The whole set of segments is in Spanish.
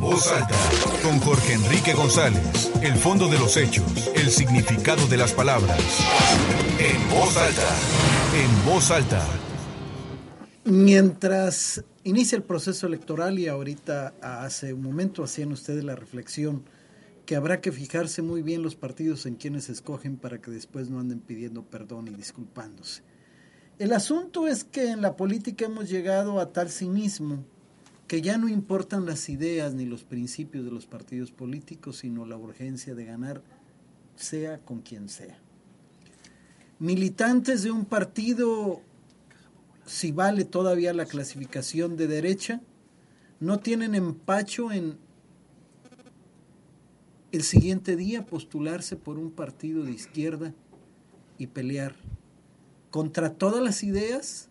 En voz alta, con Jorge Enrique González, el fondo de los hechos, el significado de las palabras. En voz alta, en voz alta. Mientras inicia el proceso electoral y ahorita hace un momento hacían ustedes la reflexión que habrá que fijarse muy bien los partidos en quienes escogen para que después no anden pidiendo perdón y disculpándose. El asunto es que en la política hemos llegado a tal cinismo que ya no importan las ideas ni los principios de los partidos políticos, sino la urgencia de ganar, sea con quien sea. Militantes de un partido, si vale todavía la clasificación de derecha, no tienen empacho en el siguiente día postularse por un partido de izquierda y pelear contra todas las ideas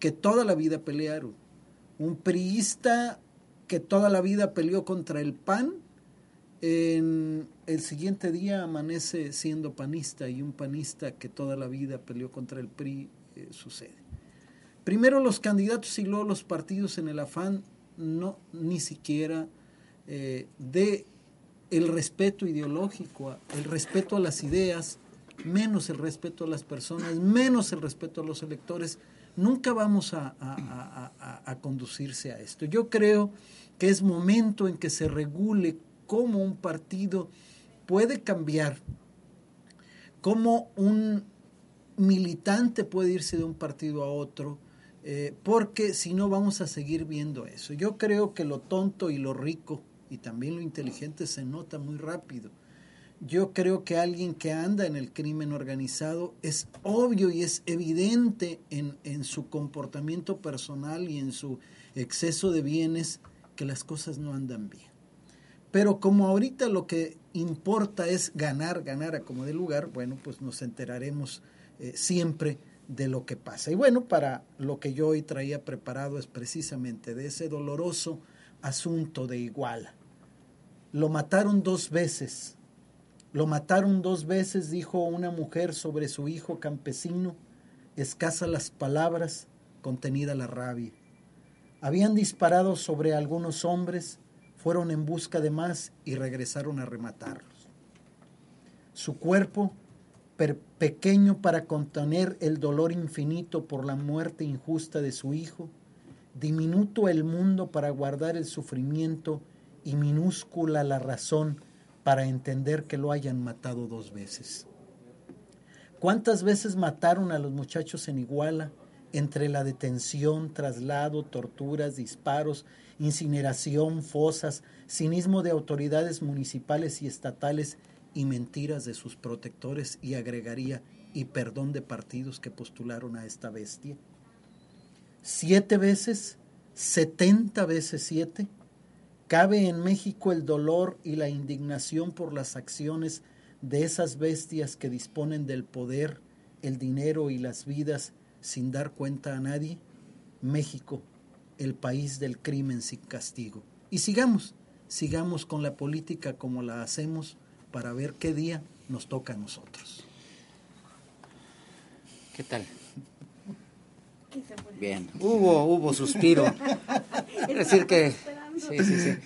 que toda la vida pelearon un priista que toda la vida peleó contra el PAN, en el siguiente día amanece siendo panista y un panista que toda la vida peleó contra el PRI eh, sucede. Primero los candidatos y luego los partidos en el afán no ni siquiera eh, de el respeto ideológico, el respeto a las ideas, menos el respeto a las personas, menos el respeto a los electores, nunca vamos a, conducirse a esto. Yo creo que es momento en que se regule cómo un partido puede cambiar, cómo un militante puede irse de un partido a otro, eh, porque si no vamos a seguir viendo eso. Yo creo que lo tonto y lo rico y también lo inteligente se nota muy rápido. Yo creo que alguien que anda en el crimen organizado es obvio y es evidente en, en su comportamiento personal y en su exceso de bienes que las cosas no andan bien. Pero como ahorita lo que importa es ganar, ganar a como de lugar, bueno, pues nos enteraremos eh, siempre de lo que pasa. Y bueno, para lo que yo hoy traía preparado es precisamente de ese doloroso asunto de Iguala. Lo mataron dos veces lo mataron dos veces, dijo una mujer sobre su hijo campesino, escasa las palabras, contenida la rabia. Habían disparado sobre algunos hombres, fueron en busca de más y regresaron a rematarlos. Su cuerpo, pequeño para contener el dolor infinito por la muerte injusta de su hijo, diminuto el mundo para guardar el sufrimiento y minúscula la razón para entender que lo hayan matado dos veces. ¿Cuántas veces mataron a los muchachos en Iguala entre la detención, traslado, torturas, disparos, incineración, fosas, cinismo de autoridades municipales y estatales y mentiras de sus protectores y agregaría y perdón de partidos que postularon a esta bestia? ¿Siete veces? ¿Setenta veces siete? Cabe en México el dolor y la indignación por las acciones de esas bestias que disponen del poder, el dinero y las vidas sin dar cuenta a nadie. México, el país del crimen sin castigo. Y sigamos, sigamos con la política como la hacemos para ver qué día nos toca a nosotros. ¿Qué tal? Bien, hubo, hubo suspiro. Es decir que Sí, sí, sí.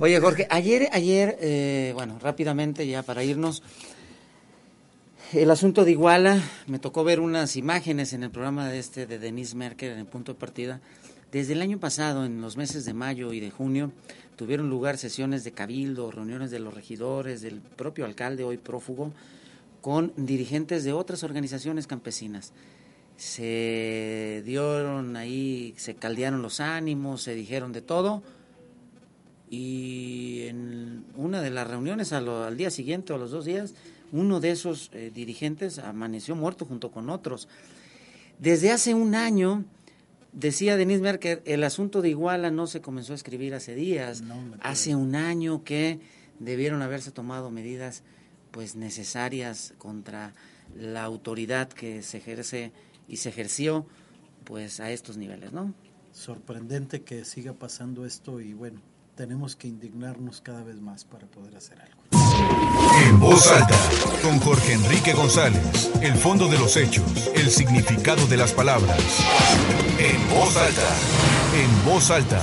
Oye, Jorge, ayer, ayer, eh, bueno, rápidamente ya para irnos, el asunto de Iguala, me tocó ver unas imágenes en el programa de este de Denise Merkel en el punto de partida. Desde el año pasado, en los meses de mayo y de junio, tuvieron lugar sesiones de cabildo, reuniones de los regidores, del propio alcalde, hoy prófugo, con dirigentes de otras organizaciones campesinas. Se dieron ahí, se caldearon los ánimos, se dijeron de todo, y en una de las reuniones al día siguiente o a los dos días, uno de esos eh, dirigentes amaneció muerto junto con otros. Desde hace un año Decía Denise Merker, el asunto de Iguala no se comenzó a escribir hace días, hace un año que debieron haberse tomado medidas pues necesarias contra la autoridad que se ejerce y se ejerció pues a estos niveles, ¿no? Sorprendente que siga pasando esto y bueno, tenemos que indignarnos cada vez más para poder hacer algo. En voz alta, con Jorge Enrique González, el fondo de los hechos, el significado de las palabras. En voz alta, en voz alta